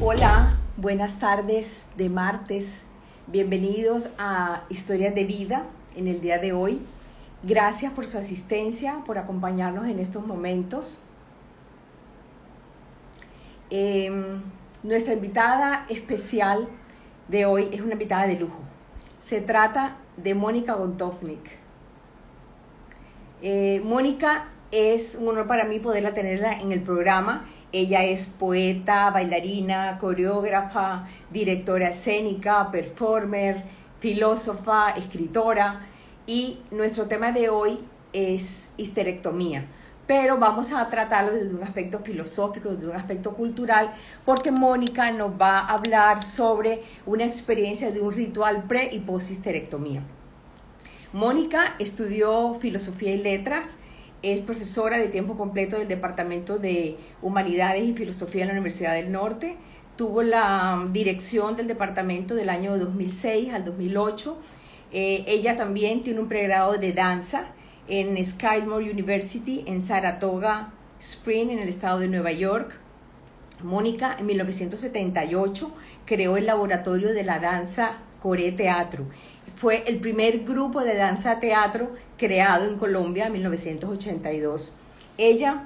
Hola, buenas tardes de martes. Bienvenidos a Historias de Vida en el día de hoy. Gracias por su asistencia, por acompañarnos en estos momentos. Em, nuestra invitada especial de hoy es una invitada de lujo. Se trata de Mónica Gontovnik. Eh, Mónica es un honor para mí poderla tenerla en el programa ella es poeta, bailarina, coreógrafa, directora escénica, performer, filósofa, escritora y nuestro tema de hoy es histerectomía. Pero vamos a tratarlo desde un aspecto filosófico, desde un aspecto cultural, porque Mónica nos va a hablar sobre una experiencia de un ritual pre y post histerectomía. Mónica estudió filosofía y letras es profesora de tiempo completo del Departamento de Humanidades y Filosofía en la Universidad del Norte. Tuvo la dirección del departamento del año 2006 al 2008. Eh, ella también tiene un pregrado de danza en Skidmore University en Saratoga Spring, en el estado de Nueva York. Mónica, en 1978, creó el laboratorio de la danza Core Teatro fue el primer grupo de danza teatro creado en Colombia en 1982. Ella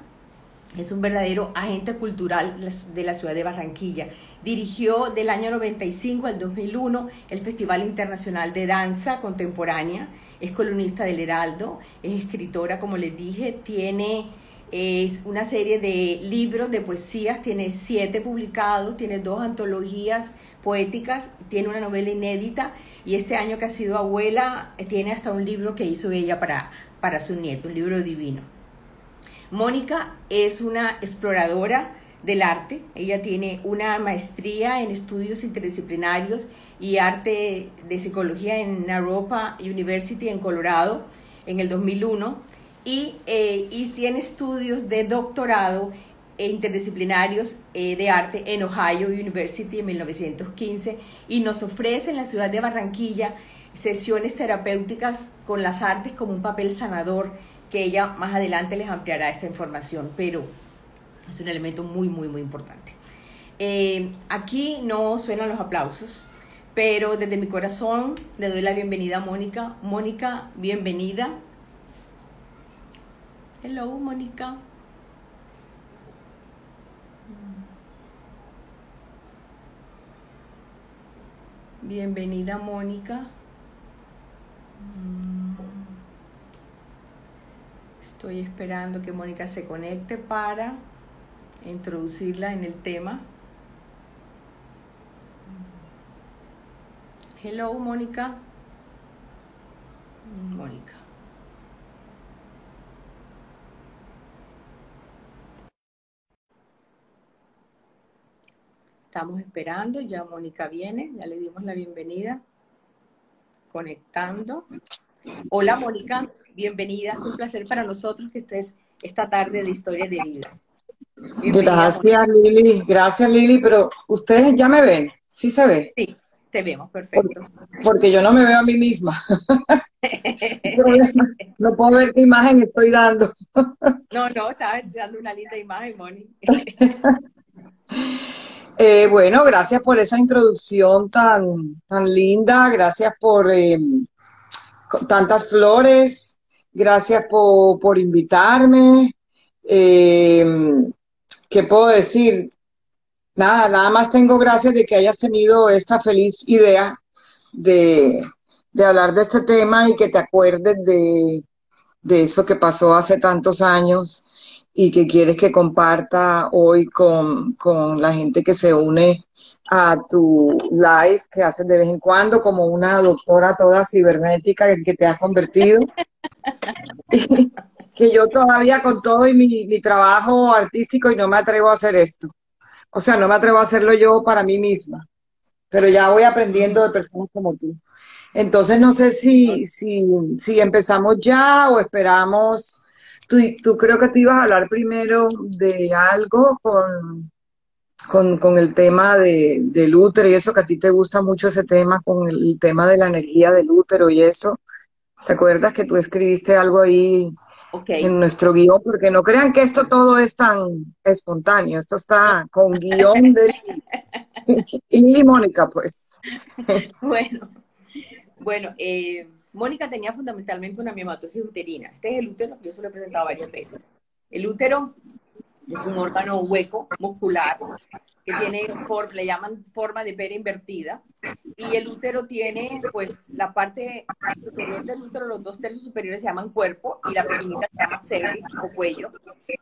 es un verdadero agente cultural de la ciudad de Barranquilla. Dirigió del año 95 al 2001 el Festival Internacional de Danza Contemporánea. Es columnista del Heraldo, es escritora, como les dije, tiene es una serie de libros de poesías, tiene siete publicados, tiene dos antologías poéticas, tiene una novela inédita y este año que ha sido abuela eh, tiene hasta un libro que hizo ella para, para su nieto, un libro divino. Mónica es una exploradora del arte, ella tiene una maestría en estudios interdisciplinarios y arte de psicología en Naropa University en Colorado en el 2001 y, eh, y tiene estudios de doctorado interdisciplinarios eh, de arte en Ohio University en 1915 y nos ofrece en la ciudad de Barranquilla sesiones terapéuticas con las artes como un papel sanador que ella más adelante les ampliará esta información, pero es un elemento muy, muy, muy importante. Eh, aquí no suenan los aplausos, pero desde mi corazón le doy la bienvenida a Mónica. Mónica, bienvenida. Hello, Mónica. Bienvenida Mónica. Mm. Estoy esperando que Mónica se conecte para introducirla en el tema. Hello Mónica. Mónica. Estamos esperando, ya Mónica viene, ya le dimos la bienvenida. Conectando. Hola Mónica, bienvenida, es un placer para nosotros que estés esta tarde de Historia de Vida. gracias Lili, gracias Lili, pero ustedes ya me ven, ¿sí se ve? Sí, te vemos, perfecto. Porque, yo no me veo a mí misma. no puedo ver qué imagen estoy dando. no, no, estaba dando una linda imagen, Mónica. Eh, bueno, gracias por esa introducción tan, tan linda, gracias por eh, tantas flores, gracias por, invitarme. Eh, ¿Qué puedo decir? Nada, nada más tengo gracias de que hayas tenido esta feliz idea de, hablar de este tema y que te acuerdes de, de eso que pasó hace tantos años y que quieres que comparta hoy con, la gente que se une a tu live que haces de vez en cuando como una doctora toda cibernética en que te has convertido. que yo todavía con todo y mi, mi trabajo artístico y no me atrevo a hacer esto. O sea, no me atrevo a hacerlo yo para mí misma, pero ya voy aprendiendo de personas como tú. Entonces no sé si, si, si empezamos ya o esperamos Tú, creo que tú ibas a hablar primero de algo con, con, el tema de, del útero y eso, que a ti te gusta mucho ese tema, con el tema de la energía del útero y eso. ¿Te acuerdas que tú escribiste algo ahí en nuestro guion? Porque no crean que esto todo es tan espontáneo, esto está con guion de... y Mónica, pues. bueno, bueno, eh, Mónica tenía fundamentalmente una miomatosis uterina. Este es el útero yo se lo he presentado varias veces. El útero es un órgano hueco, muscular, que tiene, le llaman forma de pera invertida, y el útero tiene, pues, la parte superior del útero, los dos tercios superiores se llaman cuerpo, y la pequeñita se llama cervix o cuello.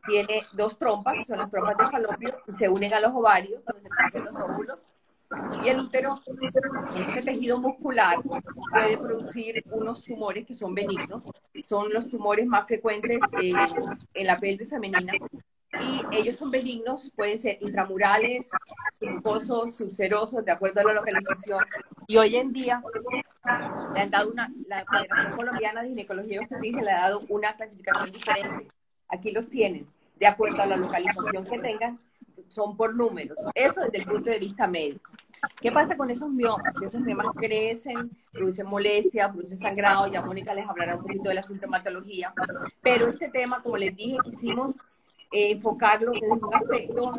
Tiene dos trompas, que son las trompas de falopio, y se unen a los ovarios, donde se producen los óvulos, y el útero, ese tejido muscular, puede producir unos tumores que son benignos. Son los tumores más frecuentes eh, en la pelvis femenina. Y ellos son benignos, pueden ser intramurales, subcosos, subserosos, de acuerdo a la localización. Y hoy en día le han dado una, la Federación Colombiana de Ginecología y Obstetricia le ha dado una clasificación diferente. Aquí los tienen, de acuerdo a la localización que tengan, son por números. Eso desde el punto de vista médico. ¿Qué pasa con esos miomas? Esos miomas crecen, producen molestia, producen sangrado, ya Mónica les hablará un poquito de la sintomatología, pero este tema, como les dije, quisimos eh, enfocarlo desde un aspecto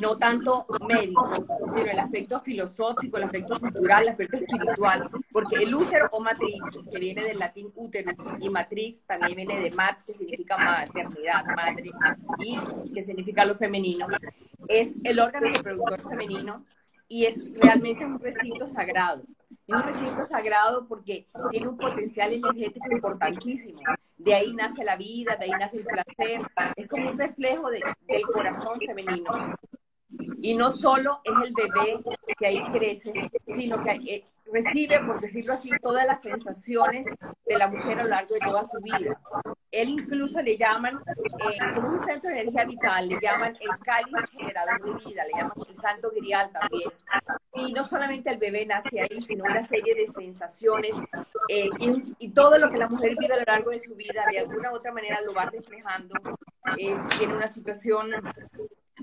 no tanto médico, sino el aspecto filosófico, el aspecto cultural, el aspecto espiritual, porque el útero o matriz, que viene del latín úterus, y matriz también viene de mat, que significa maternidad, madre, y que significa lo femenino, es el órgano reproductor femenino y es realmente un recinto sagrado. Es un recinto sagrado porque tiene un potencial energético importantísimo. De ahí nace la vida, de ahí nace el placer. Es como un reflejo de, del corazón femenino. Y no solo es el bebé que ahí crece, sino que eh, recibe, por decirlo así, todas las sensaciones de la mujer a lo largo de toda su vida. Él incluso le llaman, eh, como un centro de energía vital, le llaman el cáliz generador de vida, le llaman el santo grial también. Y no solamente el bebé nace ahí, sino una serie de sensaciones eh, y, todo lo que la mujer vive a lo largo de su vida, de alguna u otra manera lo va reflejando. Eh, si tiene una situación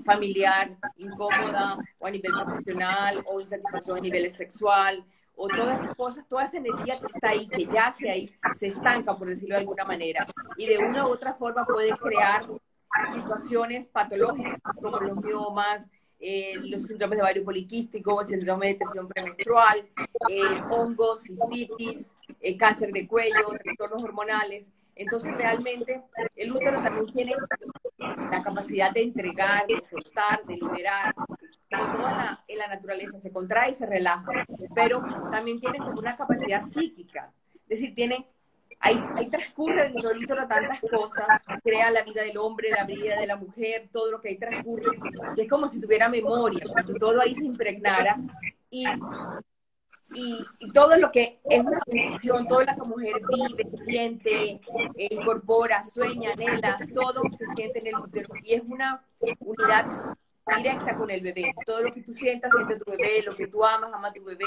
familiar incómoda o a nivel profesional o insatisfacción a nivel sexual o todas esas cosas, toda esa energía que está ahí, que yace ahí, se estanca, por decirlo de alguna manera, y de una u otra forma puede crear situaciones patológicas como los miomas, eh, los síndromes de ovario poliquístico, el síndrome de tensión premenstrual, eh, hongos, cistitis, eh, cáncer de cuello, trastornos hormonales. Entonces, realmente, el útero también tiene la capacidad de entregar, de soltar, de liberar, toda en la naturaleza se contrae y se relaja, pero también tiene como una capacidad psíquica, es decir, tiene, ahí, ahí transcurre dentro del tantas cosas, crea la vida del hombre, la vida de la mujer, todo lo que ahí transcurre, que es como si tuviera memoria, como si todo ahí se impregnara y y, todo lo que es una sensación, todo lo que la mujer vive, siente, eh, incorpora, sueña, anhela, todo se siente en el útero y es una unidad directa con el bebé. Todo lo que tú sientas, siente tu bebé, lo que tú amas, ama tu bebé,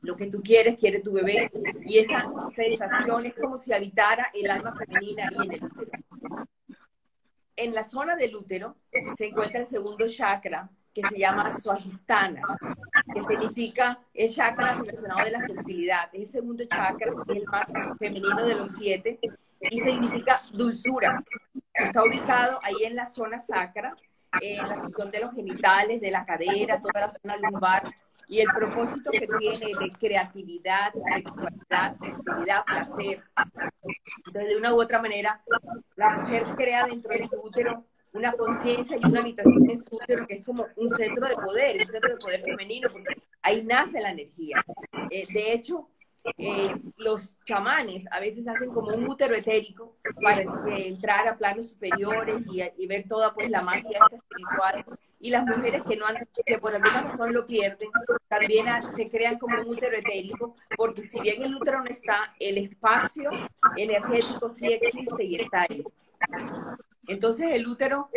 lo que tú quieres, quiere tu bebé. Y esa sensación es como si habitara el alma femenina ahí en el útero. En la zona del útero se encuentra el segundo chakra, que se llama Swahistana, que significa el chakra relacionado de la fertilidad. Es el segundo chakra, es el más femenino de los siete, y significa dulzura. Está ubicado ahí en la zona sacra, en la región de los genitales, de la cadera, toda la zona lumbar, y el propósito que tiene de creatividad, sexualidad, fertilidad, placer. Entonces, de una u otra manera, la mujer crea dentro de su útero una conciencia y una habitación en su útero que es como un centro de poder, un centro de poder femenino, porque ahí nace la energía. Eh, de hecho, eh, los chamanes a veces hacen como un útero etérico para entrar a planos superiores y, ver toda pues la magia espiritual. Y las mujeres que no han, que por alguna razón lo pierden, también se crean como un útero etérico, porque si bien el útero no está, el espacio energético sí existe y está ahí. Entonces el útero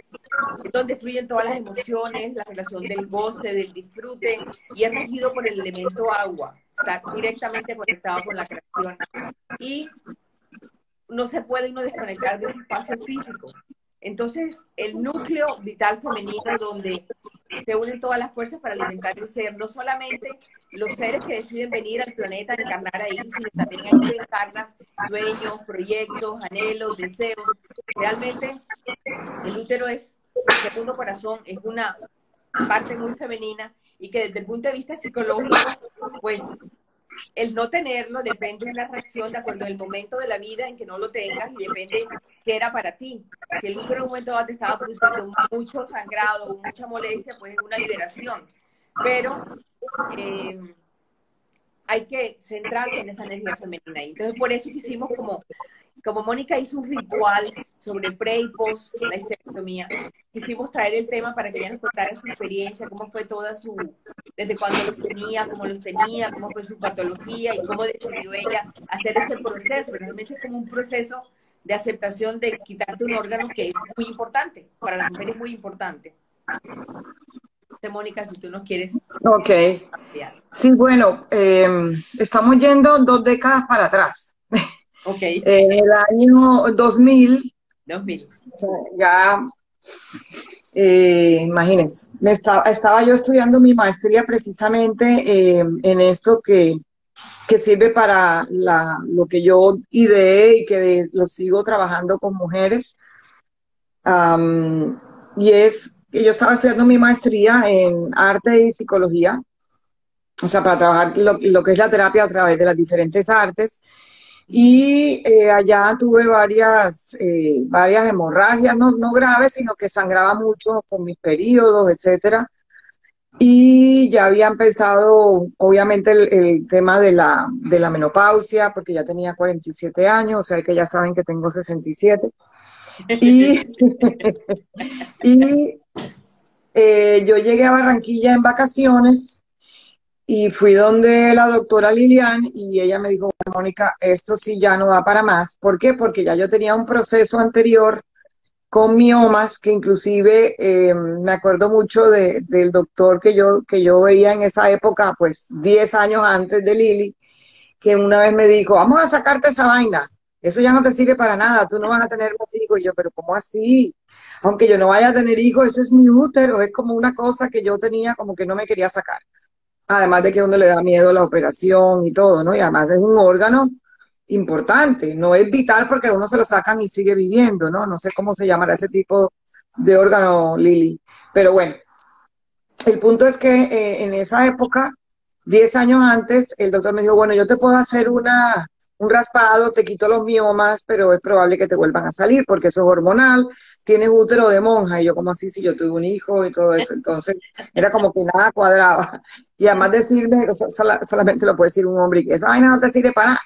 es donde fluyen todas las emociones, la relación del goce, del disfrute, y es regido por el elemento agua está directamente conectado con la creación. Y no se puede uno desconectar de ese espacio físico. Entonces, el núcleo vital femenino donde se unen todas las fuerzas para alimentar el ser, no solamente los seres que deciden venir al planeta a encarnar ahí, sino también hay que encarnas sueños, proyectos, anhelos, deseos. Realmente, el útero es el segundo corazón, es una parte muy femenina y que desde el punto de vista psicológico, pues el no tenerlo depende de la reacción de acuerdo al momento de la vida en que no lo tengas y depende qué era para ti. Si el útero en un momento te estaba produciendo mucho sangrado, mucha molestia, pues es una liberación. Pero eh, hay que centrarse en esa energía femenina. Entonces, por eso quisimos como como Mónica hizo un ritual sobre pre y post la histerectomía, quisimos traer el tema para que ella nos contara su experiencia, cómo fue toda su, desde cuándo los tenía, cómo los tenía, cómo fue su patología y cómo decidió ella hacer ese proceso. Realmente es como un proceso de aceptación de quitarte un órgano que es muy importante, para la mujer es muy importante. Mónica, si tú nos quieres. Ok. Sí, bueno, eh, estamos yendo dos décadas para atrás. Ok. En el año 2000. 2000. ya, eh, imagínense, me estaba, estaba yo estudiando mi maestría precisamente eh, en esto que, que sirve para la, lo que yo ideé y que lo sigo trabajando con mujeres. y es que yo estaba estudiando mi maestría en arte y psicología, o sea, para trabajar lo, lo que es la terapia a través de las diferentes artes. Y eh, allá tuve varias, eh, varias hemorragias, no, no graves, sino que sangraba mucho con mis periodos, etcétera. Y ya había empezado, obviamente, el, tema de la, de la menopausia, porque ya tenía 47 años, o sea que ya saben que tengo 67. Y, y eh, yo llegué a Barranquilla en vacaciones y fui donde la doctora Lilian y ella me dijo, Mónica, esto sí ya no da para más. ¿Por qué? Porque ya yo tenía un proceso anterior con miomas, que inclusive eh, me acuerdo mucho del doctor que yo, que yo veía en esa época, pues 10 años antes de Lili, que una vez me dijo, vamos a sacarte esa vaina, eso ya no te sirve para nada, tú no vas a tener más hijos. Y yo, pero ¿cómo así? Aunque yo no vaya a tener hijos, ese es mi útero, es como una cosa que yo tenía como que no me quería sacar además de que a uno le da miedo la operación y todo, ¿no? Y además es un órgano importante, no es vital porque uno se lo sacan y sigue viviendo, ¿no? No sé cómo se llamará ese tipo de órgano, Lili. Pero bueno, el punto es que eh, en esa época, 10 años antes, el doctor me dijo, bueno, yo te puedo hacer una, un raspado, te quito los miomas, pero es probable que te vuelvan a salir porque eso es hormonal, tienes útero de monja, y yo como así, si yo tuve un hijo y todo eso, entonces era como que nada cuadraba. Y además decirme, solamente lo puede decir un hombre que eso, ay, no, te sirve para nada.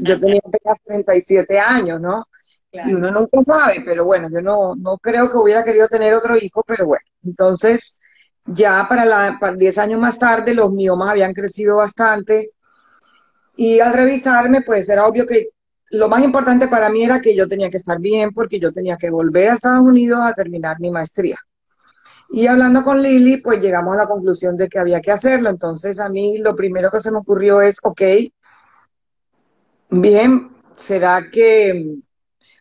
Yo tenía apenas 37 años, ¿no? Y uno nunca sabe, pero bueno, yo no, no creo que hubiera querido tener otro hijo, pero bueno, entonces ya para, la, para 10 años más tarde los miomas habían crecido bastante, y al revisarme, pues era obvio que lo más importante para mí era que yo tenía que estar bien porque yo tenía que volver a Estados Unidos a terminar mi maestría. Y hablando con Lili, pues llegamos a la conclusión de que había que hacerlo. Entonces a mí lo primero que se me ocurrió es, ok, bien, ¿será que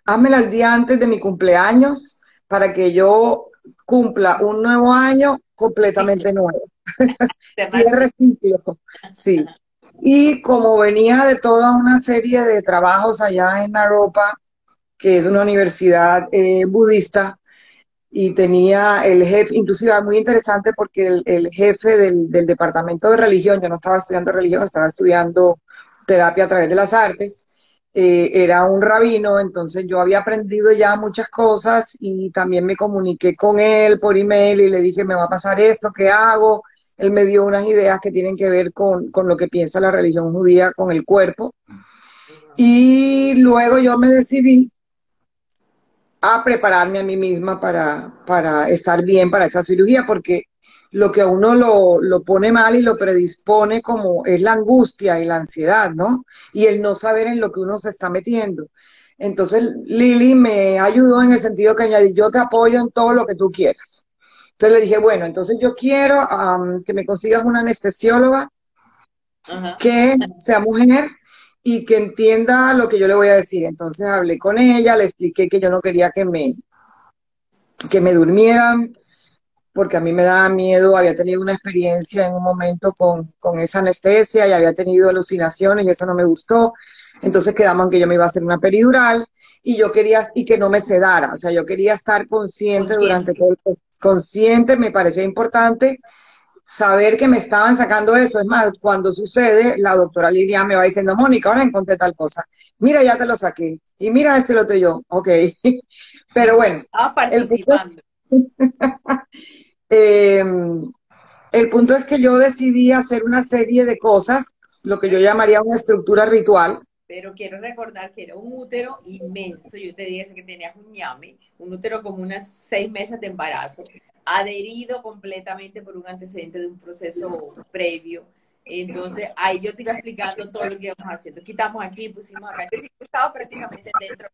házmela el día antes de mi cumpleaños para que yo cumpla un nuevo año completamente nuevo? Cierre. Sí. Y como venía de toda una serie de trabajos allá en Naropa, que es una universidad eh, budista, y tenía el jefe, inclusive muy interesante porque el, jefe del, departamento de religión, yo no estaba estudiando religión, estaba estudiando terapia a través de las artes, eh, era un rabino, entonces yo había aprendido ya muchas cosas y también me comuniqué con él por email y le dije, me va a pasar esto, ¿qué hago? Él me dio unas ideas que tienen que ver con, lo que piensa la religión judía con el cuerpo. Y luego yo me decidí a prepararme a mí misma para, para estar bien para esa cirugía, porque lo que a uno lo, lo, pone mal y lo predispone como es la angustia y la ansiedad, ¿no? Y el no saber en lo que uno se está metiendo. Entonces Lili me ayudó en el sentido que añadí, yo te apoyo en todo lo que tú quieras. Entonces le dije, bueno, entonces yo quiero que me consigas una anestesióloga que sea mujer y que entienda lo que yo le voy a decir. Entonces hablé con ella, le expliqué que yo no quería que me, que me durmieran, porque a mí me daba miedo, había tenido una experiencia en un momento con, con esa anestesia y había tenido alucinaciones y eso no me gustó. Entonces quedamos que yo me iba a hacer una peridural y yo quería, y que no me sedara, o sea, yo quería estar consciente, durante todo el consciente, me parecía importante saber que me estaban sacando eso. Es más, cuando sucede, la doctora Lilia me va diciendo, Mónica, ahora encontré tal cosa. Mira, ya te lo saqué. Y mira, este lo tengo yo. Ok. Pero bueno. Ah, participando. Em, el punto es que yo decidí hacer una serie de cosas, lo que yo llamaría una estructura ritual. Pero quiero recordar que era un útero inmenso. Yo te dije que tenías un ñame, un útero como unas seis meses de embarazo, adherido completamente por un antecedente de un proceso previo. Entonces, ahí yo te iba explicando todo lo que íbamos haciendo. Quitamos aquí, pusimos acá. Entonces, estaba prácticamente dentro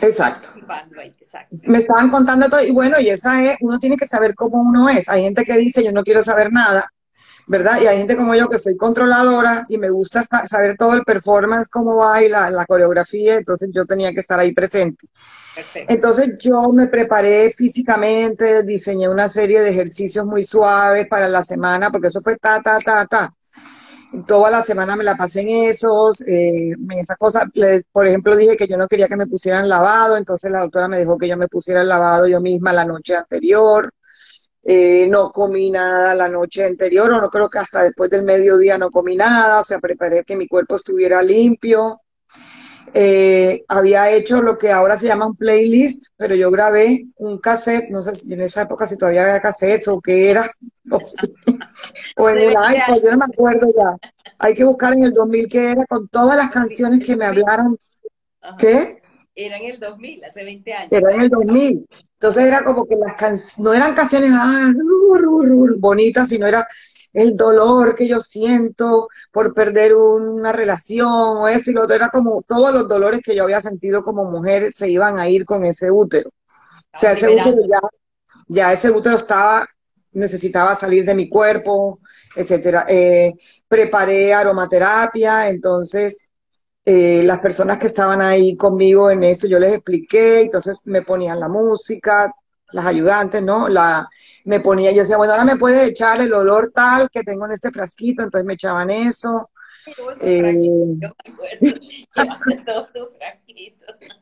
Exacto. Me estaban contando todo, y bueno, y esa es, uno tiene que saber cómo uno es. Hay gente que dice, yo no quiero saber nada, ¿verdad? Y hay gente como yo que soy controladora y me gusta saber todo el performance, cómo va y la, coreografía, entonces yo tenía que estar ahí presente. Entonces yo me preparé físicamente, diseñé una serie de ejercicios muy suaves para la semana, porque eso fue ta, ta, ta, ta toda la semana me la pasé en esos, eh, en esa cosa. por ejemplo, dije que yo no quería que me pusieran lavado, entonces la doctora me dijo que yo me pusiera el lavado yo misma la noche anterior. Eh, no comí nada la noche anterior, o no creo que hasta después del mediodía no comí nada, o sea, preparé que mi cuerpo estuviera limpio. Eh, había hecho lo que ahora se llama un playlist, pero yo grabé un cassette, no sé si en esa época si todavía había cassettes o qué era, o en el iPod, yo no me acuerdo ya. Hay que buscar en el 2000 qué era, con todas las canciones que me hablaron. ¿Qué? Era en el 2000, hace 20 años. Era en el 2000. Entonces era como que las canciones, no eran canciones ah, bonitas, sino era el dolor que yo siento por perder una relación o eso y lo otro, era como todos los dolores que yo había sentido como mujer se iban a ir con ese útero. O sea, ese útero ya, ya ese útero estaba, necesitaba salir de mi cuerpo, etcétera. Eh, preparé aromaterapia, entonces eh, las personas que estaban ahí conmigo en esto, yo les expliqué, entonces me ponían la música, las ayudantes, ¿no? La, me ponía, yo decía, bueno, ahora me puede echar el olor tal que tengo en este frasquito, entonces me echaban eso. Eh,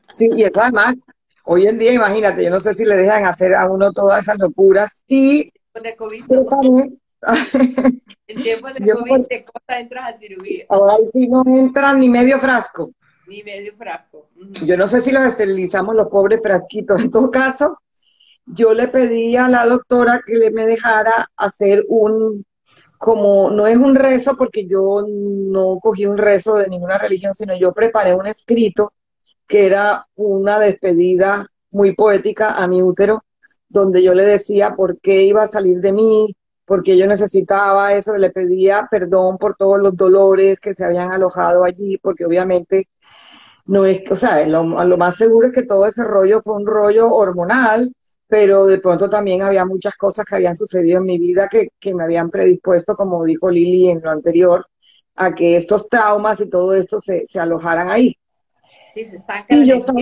sí, y eso además, hoy en día, imagínate, yo no sé si le dejan hacer a uno todas esas locuras y... en tiempo de COVID te cosas entras a cirugía. Ahora sí no entran ni medio frasco. Ni medio frasco. Yo no sé si los esterilizamos los pobres frasquitos. En todo caso, yo le pedí a la doctora que le me dejara hacer un, como no es un rezo, porque yo no cogí un rezo de ninguna religión, sino yo preparé un escrito que era una despedida muy poética a mi útero, donde yo le decía por qué iba a salir de mí, porque yo necesitaba eso, le pedía perdón por todos los dolores que se habían alojado allí, porque obviamente no es, o sea, lo, lo más seguro es que todo ese rollo fue un rollo hormonal, pero de pronto también había muchas cosas que habían sucedido en mi vida que, me habían predispuesto, como dijo Lili en lo anterior, a que estos traumas y todo esto se, alojaran ahí. Sí, se y yo estaba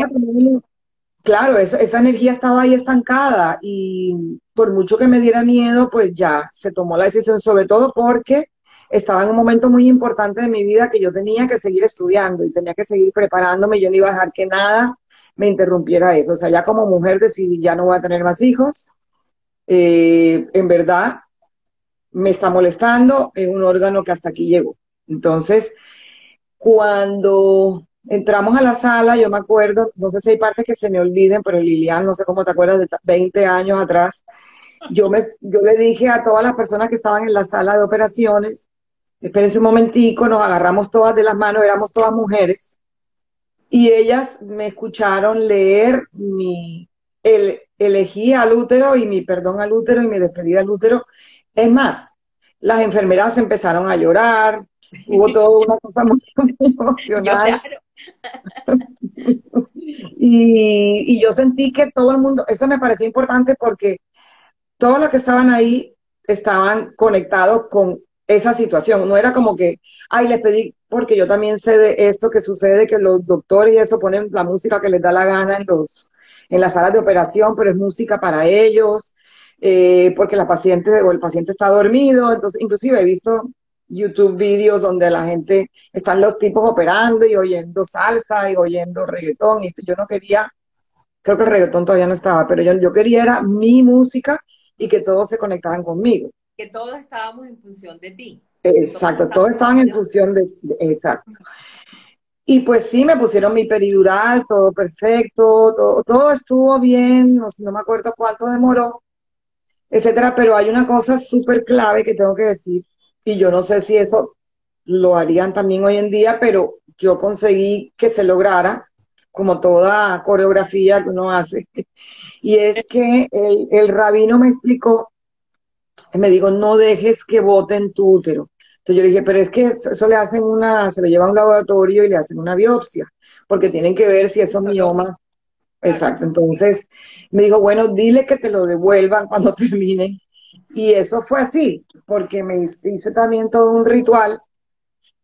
claro, esa, esa, energía estaba ahí estancada y por mucho que me diera miedo, pues ya se tomó la decisión, sobre todo porque estaba en un momento muy importante de mi vida que yo tenía que seguir estudiando y tenía que seguir preparándome, yo no iba a dejar que nada me interrumpiera eso. O sea, ya como mujer decidí, ya no voy a tener más hijos. Eh, en verdad, me está molestando, es un órgano que hasta aquí llegó. Entonces, cuando entramos a la sala, yo me acuerdo, no sé si hay partes que se me olviden, pero Lilian, no sé cómo te acuerdas de 20 años atrás, yo, me, yo le dije a todas las personas que estaban en la sala de operaciones, espérense un momentico, nos agarramos todas de las manos, éramos todas mujeres, y ellas me escucharon leer mi el, elegí al útero y mi perdón al útero y mi despedida al útero. Es más, las enfermeras empezaron a llorar, hubo toda una cosa muy, emocional. y, yo sentí que todo el mundo, eso me pareció importante porque todos los que estaban ahí estaban conectados con esa situación. No era como que, ay, les pedí porque yo también sé de esto que sucede, que los doctores y eso ponen la música que les da la gana en, los, en las salas de operación, pero es música para ellos, eh, porque la paciente o el paciente está dormido, entonces inclusive he visto YouTube vídeos donde la gente, están los tipos operando y oyendo salsa y oyendo reggaetón, y yo no quería, creo que el reggaetón todavía no estaba, pero yo, yo quería era mi música y que todos se conectaran conmigo. que todos estábamos en función de ti. Exacto, todos, estaban en función de, exacto. Y pues sí, me pusieron mi peridural, todo perfecto, todo, todo estuvo bien, no, no me acuerdo cuánto demoró, etcétera, pero hay una cosa súper clave que tengo que decir, y yo no sé si eso lo harían también hoy en día, pero yo conseguí que se lograra, como toda coreografía que uno hace, y es que el, el rabino me explicó, me dijo, no dejes que boten tu útero. Entonces yo le dije, pero es que eso, le hacen una, se lo lleva a un laboratorio y le hacen una biopsia, porque tienen que ver si esos miomas Exacto, entonces me dijo, bueno, dile que te lo devuelvan cuando terminen. Y eso fue así, porque me hice también todo un ritual.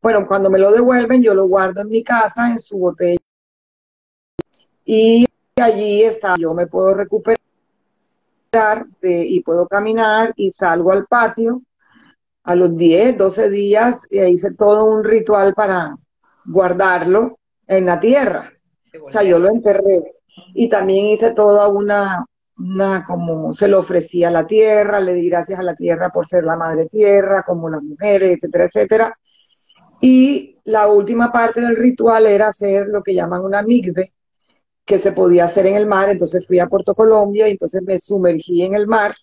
Bueno, cuando me lo devuelven, yo lo guardo en mi casa, en su botella. Y allí está, yo me puedo recuperar y puedo caminar y salgo al patio a los 10, 12 días y hice todo un ritual para guardarlo en la tierra. O sea, yo lo enterré y también hice toda una, una, como se lo ofrecía a la tierra, le di gracias a la tierra por ser la madre tierra, como las mujeres, etcétera, etcétera. Y la última parte del ritual era hacer lo que llaman una migbe, que se podía hacer en el mar, entonces fui a Puerto Colombia y entonces me sumergí en el mar,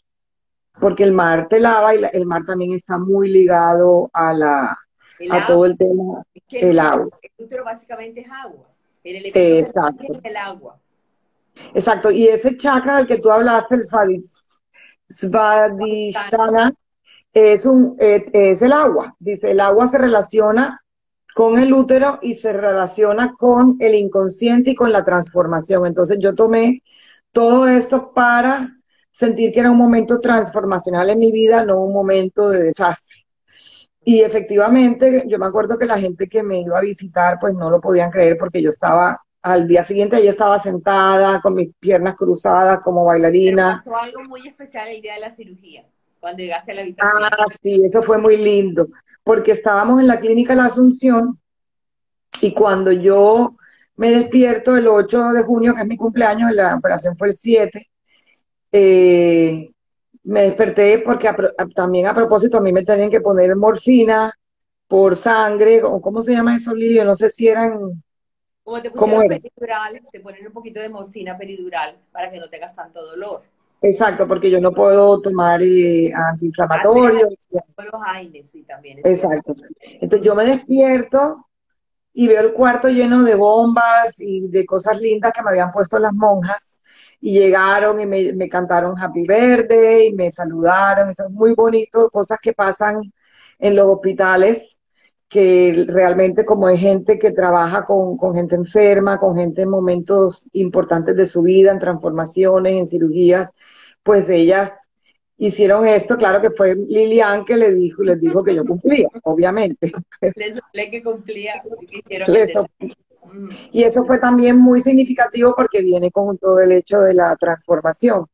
porque el mar te lava y el mar también está muy ligado a la a todo el tema el, agua. El útero básicamente es agua. El elemento es el agua. Exacto, y ese chakra del que tú hablaste, el Svadhisthana, es, un, es el agua. Dice, el agua se relaciona con el útero y se relaciona con el inconsciente y con la transformación. Entonces yo tomé todo esto para sentir que era un momento transformacional en mi vida, no un momento de desastre. Y efectivamente, yo me acuerdo que la gente que me iba a visitar, pues no lo podían creer porque yo estaba al día siguiente yo estaba sentada con mis piernas cruzadas como bailarina. pasó algo muy especial el día de la cirugía, cuando llegaste a la habitación. Ah, sí, eso fue muy lindo, porque estábamos en la clínica La Asunción y cuando yo me despierto el 8 de junio, que es mi cumpleaños, la operación fue el 7, eh, me desperté porque también a propósito a mí me tenían que poner morfina por sangre, o cómo se llama eso, Lidio, no sé si eran como te pusieron peridural, te ponen un poquito de morfina peridural para que no tengas tanto dolor. Exacto, porque yo no puedo tomar eh, antiinflamatorios. Los AINES, sí, también. Exacto. Entonces yo me despierto y veo el cuarto lleno de bombas y de cosas lindas que me habían puesto las monjas y llegaron y me, me cantaron Happy Verde y me saludaron, eso es muy bonito, cosas que pasan en los hospitales que realmente como hay gente que trabaja con, gente enferma, con gente en momentos importantes de su vida, en transformaciones, en cirugías, pues ellas hicieron esto, claro que fue Lilian que le dijo, les dijo que yo cumplía, obviamente. Les que cumplía. Y eso fue también muy significativo porque viene con todo el hecho de la transformación.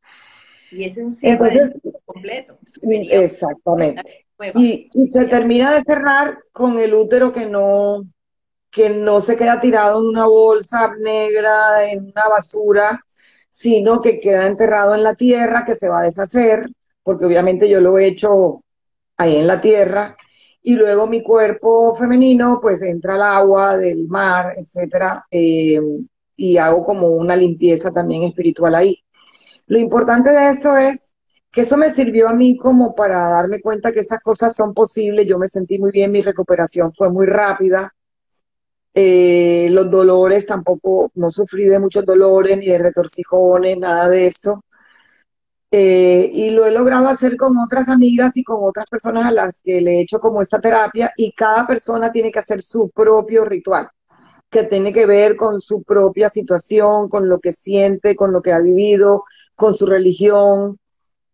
Y ese es un cierre completo. Exactamente. Y, se termina de cerrar con el útero que no, que no se queda tirado en una bolsa negra, en una basura, sino que queda enterrado en la tierra, que se va a deshacer, porque obviamente yo lo he hecho ahí en la tierra, y luego mi cuerpo femenino pues entra al agua del mar, etcétera, eh, y hago como una limpieza también espiritual ahí. Lo importante de esto es que eso me sirvió a mí como para darme cuenta que estas cosas son posibles. Yo me sentí muy bien, mi recuperación fue muy rápida. Eh, los dolores tampoco, no sufrí de muchos dolores ni de retorcijones, nada de esto. Eh, y lo he logrado hacer con otras amigas y con otras personas a las que le he hecho como esta terapia y cada persona tiene que hacer su propio ritual, que tiene que ver con su propia situación, con lo que siente, con lo que ha vivido, con su religión,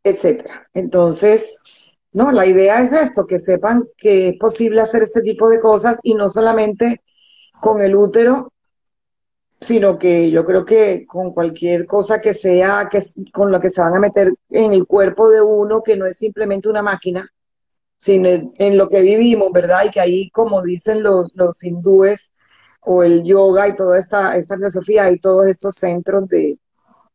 etcétera. Entonces, no, la idea es esto, que sepan que es posible hacer este tipo de cosas y no solamente con el útero, sino que yo creo que con cualquier cosa que sea, que con lo que se van a meter en el cuerpo de uno, que no es simplemente una máquina, sino en lo que vivimos, ¿verdad? Y que ahí, como dicen los, los hindúes, o el yoga y toda esta, esta filosofía, hay todos estos centros de,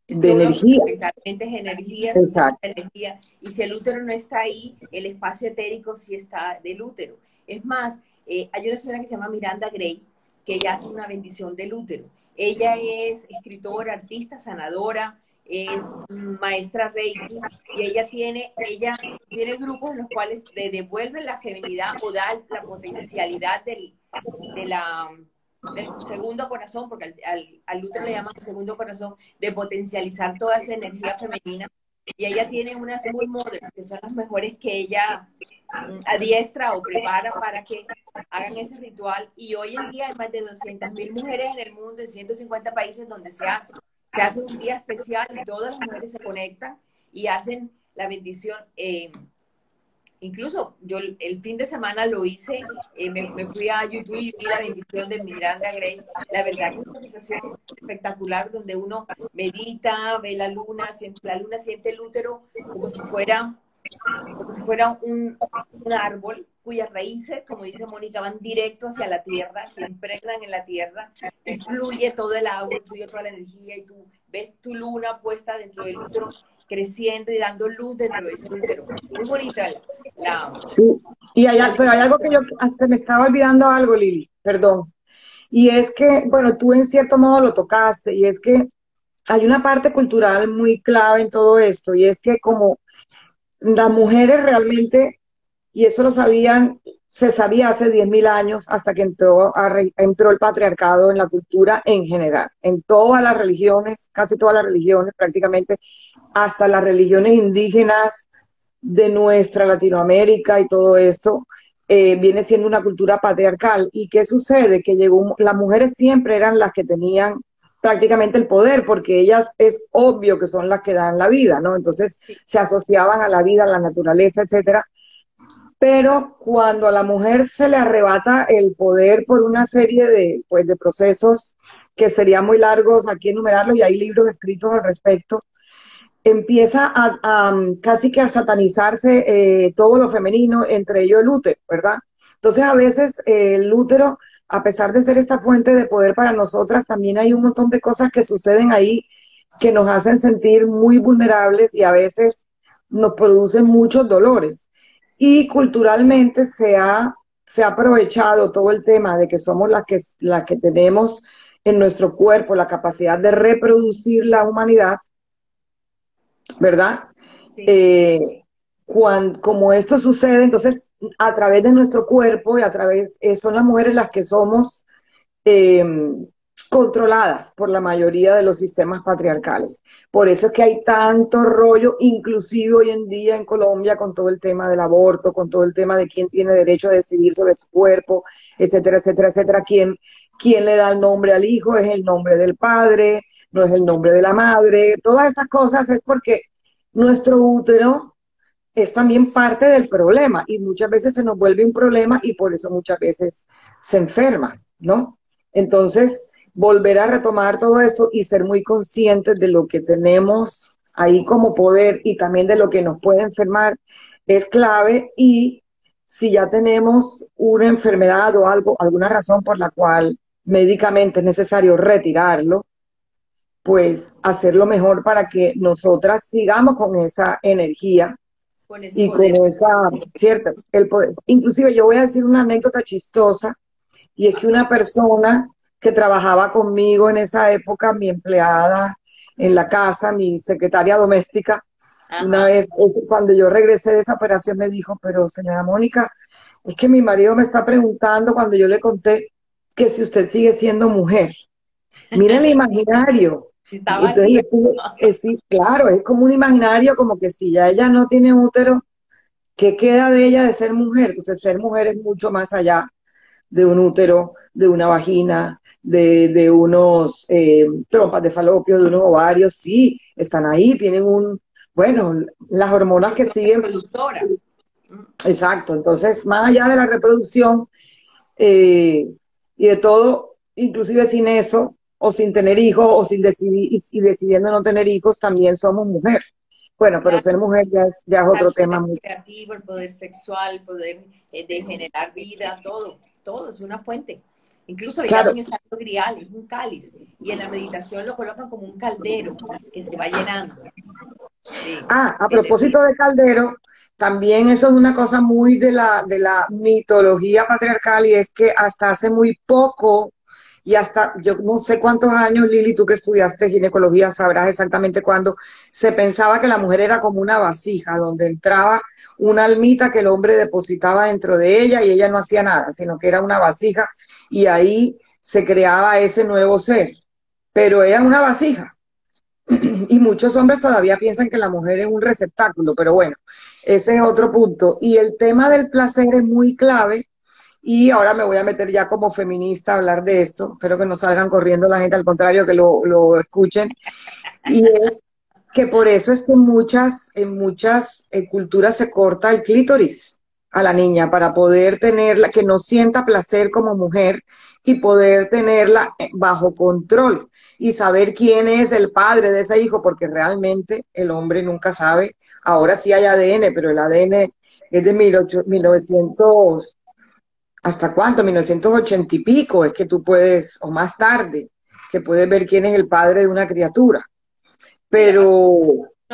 de energía. es energía, Exacto. energía. Y si el útero no está ahí, el espacio etérico sí está del útero. Es más, eh, hay una señora que se llama Miranda Gray, que ella hace una bendición del útero. Ella es escritora, artista, sanadora, es maestra Reiki y ella tiene, ella tiene grupos en los cuales le devuelven la feminidad o da la potencialidad del, de la, del segundo corazón, porque al, al, útero le llaman el segundo corazón, de potencializar toda esa energía femenina. Y ella tiene unas muy que son las mejores que ella mm, adiestra o prepara para que hagan ese ritual. Y hoy en día hay más de 200.000 mujeres en el mundo, en 150 países donde se hace se hace un día especial y todas las mujeres se conectan y hacen la bendición. Eh, incluso yo el fin de semana lo hice, eh, me, fui a YouTube y vi la bendición de Miranda Gray. La verdad que es una sensación espectacular donde uno medita, ve la luna, siente, la luna siente el útero como si fuera, como si fuera un, árbol cuyas raíces, como dice Mónica, van directo hacia la tierra, se impregnan en la tierra, fluye todo el agua, fluye toda la energía y tú ves tu luna puesta dentro del útero creciendo y dando luz dentro de ese útero. Muy bonita Sí, y hay, pero hay algo que yo, se me estaba olvidando algo, Lili, perdón. Y es que, bueno, tú en cierto modo lo tocaste, y es que hay una parte cultural muy clave en todo esto, y es que como las mujeres realmente y eso lo sabían, se sabía hace 10.000 años hasta que entró, entró el patriarcado en la cultura en general, en todas las religiones, casi todas las religiones prácticamente, hasta las religiones indígenas de nuestra Latinoamérica y todo esto, eh, viene siendo una cultura patriarcal. ¿Y qué sucede? Que llegó, las mujeres siempre eran las que tenían prácticamente el poder, porque ellas es obvio que son las que dan la vida, ¿no? Entonces se asociaban a la vida, a la naturaleza, etcétera pero cuando a la mujer se le arrebata el poder por una serie de, pues, de procesos que serían muy largos aquí enumerarlos y hay libros escritos al respecto, empieza a, casi que a satanizarse eh, todo lo femenino, entre ellos el útero, ¿verdad? Entonces a veces eh, el útero, a pesar de ser esta fuente de poder para nosotras, también hay un montón de cosas que suceden ahí que nos hacen sentir muy vulnerables y a veces nos producen muchos dolores. Y culturalmente se ha, se ha aprovechado todo el tema de que somos las que, la que tenemos en nuestro cuerpo la capacidad de reproducir la humanidad, ¿verdad? Eh, cuando, como esto sucede, entonces a través de nuestro cuerpo y a través, eh, son las mujeres las que somos eh, controladas por la mayoría de los sistemas patriarcales. Por eso es que hay tanto rollo, inclusive hoy en día en Colombia, con todo el tema del aborto, con todo el tema de quién tiene derecho a decidir sobre su cuerpo, etcétera, etcétera, etcétera. ¿Quién, quién le da el nombre al hijo? Es el nombre del padre, no es el nombre de la madre. Todas esas cosas es porque nuestro útero es también parte del problema y muchas veces se nos vuelve un problema y por eso muchas veces se enferma, ¿no? Entonces, volver a retomar todo esto y ser muy conscientes de lo que tenemos ahí como poder y también de lo que nos puede enfermar es clave y si ya tenemos una enfermedad o algo, alguna razón por la cual médicamente es necesario retirarlo, pues hacerlo mejor para que nosotras sigamos con esa energía y con esa, cierto, el poder. Inclusive yo voy a decir una anécdota chistosa y es que una persona que trabajaba conmigo en esa época, mi empleada en la casa, mi secretaria doméstica. Una vez, cuando yo regresé de esa operación, me dijo, pero señora Mónica, es que mi marido me está preguntando cuando yo le conté que si usted sigue siendo mujer. Miren el imaginario. Entonces, sí, claro, es como un imaginario, como que si ya ella no tiene útero, ¿qué queda de ella de ser mujer? Entonces, ser mujer es mucho más allá de un útero, de una vagina, de, de unos eh, trompas de falopio, de unos ovarios, sí, están ahí, tienen un, bueno, las hormonas que siguen. Productora. Exacto, entonces, más allá de la reproducción eh, y de todo, inclusive sin eso, o sin tener hijos, o sin decidir, y, decidiendo no tener hijos, también somos mujer. Bueno, pero ser mujer ya es, ya es otro tema. El creativo, el poder sexual, el poder eh, de generar vida, todo todo, es una fuente. Incluso le llaman el santo grial, es un cáliz. Y en la meditación lo colocan como un caldero que se va llenando. ah, a propósito de caldero, también eso es una cosa muy de la, de la mitología patriarcal y es que hasta hace muy poco y hasta, yo no sé cuántos años, Lili, tú que estudiaste ginecología, sabrás exactamente cuándo, se pensaba que la mujer era como una vasija, donde entraba una almita que el hombre depositaba dentro de ella y ella no hacía nada, sino que era una vasija y ahí se creaba ese nuevo ser. Pero era una vasija. Y muchos hombres todavía piensan que la mujer es un receptáculo, pero bueno, ese es otro punto. Y el tema del placer es muy clave. Y ahora me voy a meter ya como feminista a hablar de esto. Espero que no salgan corriendo la gente, al contrario, que lo, lo escuchen. Y es que por eso es que en muchas, en muchas eh, culturas se corta el clítoris a la niña para poder tenerla, que no sienta placer como mujer y poder tenerla eh, bajo control y saber quién es el padre de ese hijo, porque realmente el hombre nunca sabe. Ahora sí hay ADN, pero el ADN es de 1900, ¿hasta cuánto? 1980 y pico, es que tú puedes, o más tarde, que puedes ver quién es el padre de una criatura pero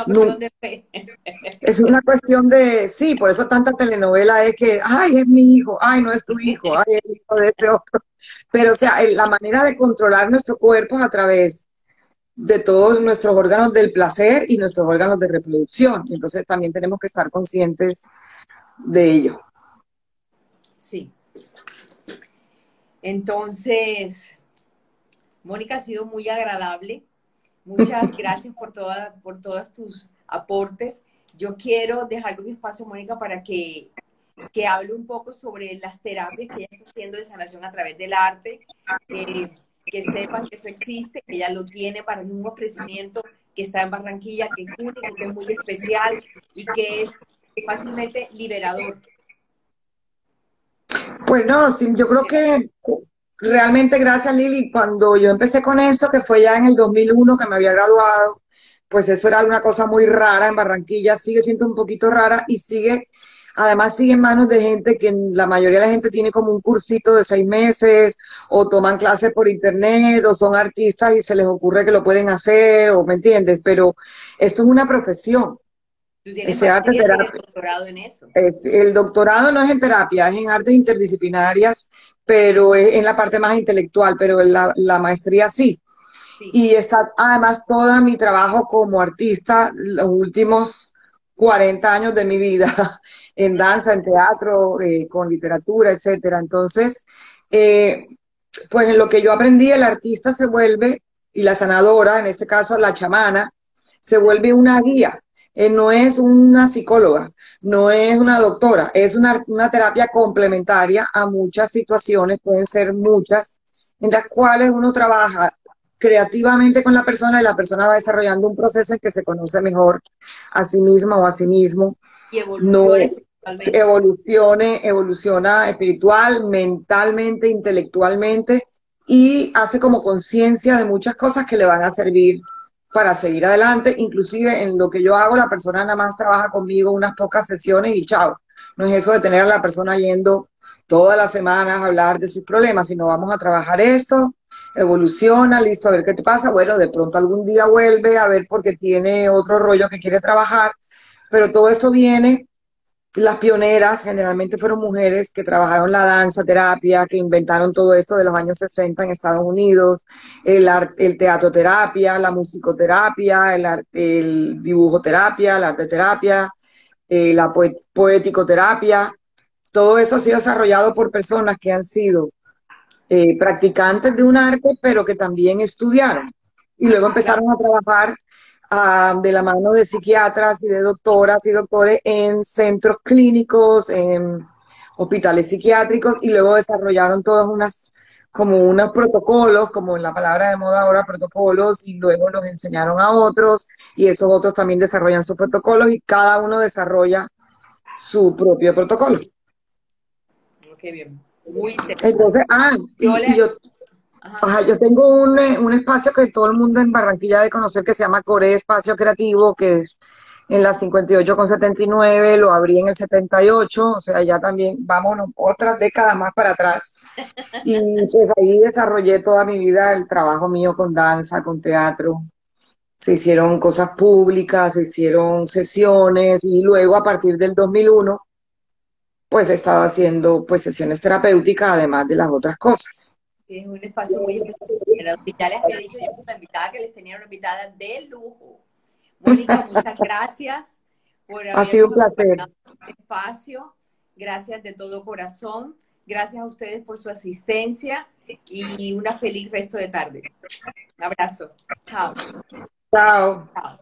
no, es una cuestión de, sí, por eso tanta telenovela es que, ay, es mi hijo, ay, no es tu hijo, ay, es el hijo de este otro. Pero, o sea, la manera de controlar nuestro cuerpo es a través de todos nuestros órganos del placer y nuestros órganos de reproducción. Entonces también tenemos que estar conscientes de ello. Entonces, Mónica, ha sido muy agradable Muchas gracias por, toda, por todos tus aportes. Yo quiero dejar un espacio, Mónica, para que, que hable un poco sobre las terapias que ella está haciendo de sanación a través del arte, que sepan que eso existe, que ella lo tiene para un ofrecimiento que está en Barranquilla, que es único, que es muy especial y que es fácilmente liberador. Pues no, sí, yo creo que realmente gracias Lili, cuando yo empecé con esto, que fue ya en el 2001 que me había graduado, pues eso era una cosa muy rara. En Barranquilla, sigue siendo un poquito rara y sigue, además sigue en manos de gente que la mayoría de la gente tiene como un cursito de seis meses o toman clases por internet o son artistas y se les ocurre que lo pueden hacer o me entiendes, pero esto es una profesión. ¿Tú tienes doctorado en eso? el doctorado no es en terapia, es en artes interdisciplinarias pero es en la parte más intelectual, pero la, la maestría sí. Y está además todo mi trabajo como artista, los últimos 40 años de mi vida, en danza, en teatro, eh, con literatura, etcétera. Entonces, eh, pues en lo que yo aprendí, el artista se vuelve, y la sanadora, en este caso la chamana, se vuelve una guía eh, no es una psicóloga, no es una doctora, es una, terapia complementaria a muchas situaciones, pueden ser muchas, en las cuales uno trabaja creativamente con la persona y la persona va desarrollando un proceso en que se conoce mejor a sí misma o a sí mismo. Y evolucione. evolucione, evoluciona espiritual, mentalmente, intelectualmente y hace como conciencia de muchas cosas que le van a servir para seguir adelante. Inclusive en lo que yo hago, la persona nada más trabaja conmigo unas pocas sesiones y chao. No es eso de tener a la persona yendo todas las semanas a hablar de sus problemas, sino vamos a trabajar esto, evoluciona, listo, a ver qué te pasa. Bueno, de pronto algún día vuelve a ver porque tiene otro rollo que quiere trabajar, pero todo esto viene las pioneras generalmente fueron mujeres que trabajaron la danza, terapia, que inventaron todo esto de los años 60 en Estados Unidos, el, el teatroterapia, la musicoterapia, el, el dibujoterapia, la arteterapia, eh, la poéticoterapia. Todo eso ha sido desarrollado por personas que han sido eh, practicantes de un arte, pero que también estudiaron. Y luego empezaron a trabajar de la mano de psiquiatras y de doctoras y doctores en centros clínicos, en hospitales psiquiátricos y luego desarrollaron todas unas como unos protocolos, como en la palabra de moda ahora, protocolos, y luego los enseñaron a otros, y esos otros también desarrollan sus protocolos, y cada uno desarrolla su propio protocolo. Bien. Muy Entonces, ah, y, yo Ajá, yo tengo un, eh, un, espacio que todo el mundo en Barranquilla debe conocer que se llama Core Espacio Creativo, que es en la 58 con 79, lo abrí en el 78, o sea, ya también vámonos otras décadas más para atrás. Y pues ahí desarrollé toda mi vida el trabajo mío con danza, con teatro. Se hicieron cosas públicas, se hicieron sesiones y luego a partir del 2001 pues he estado haciendo pues sesiones terapéuticas además de las otras cosas. Es un espacio muy especial. Ya les había dicho yo una invitada que les tenía una invitada de lujo. Mónica, muchas gracias por haber ha sido un placer. Este espacio. Gracias de todo corazón. Gracias a ustedes por su asistencia y una feliz resto de tarde. Un abrazo. Chao. Chao. Chao.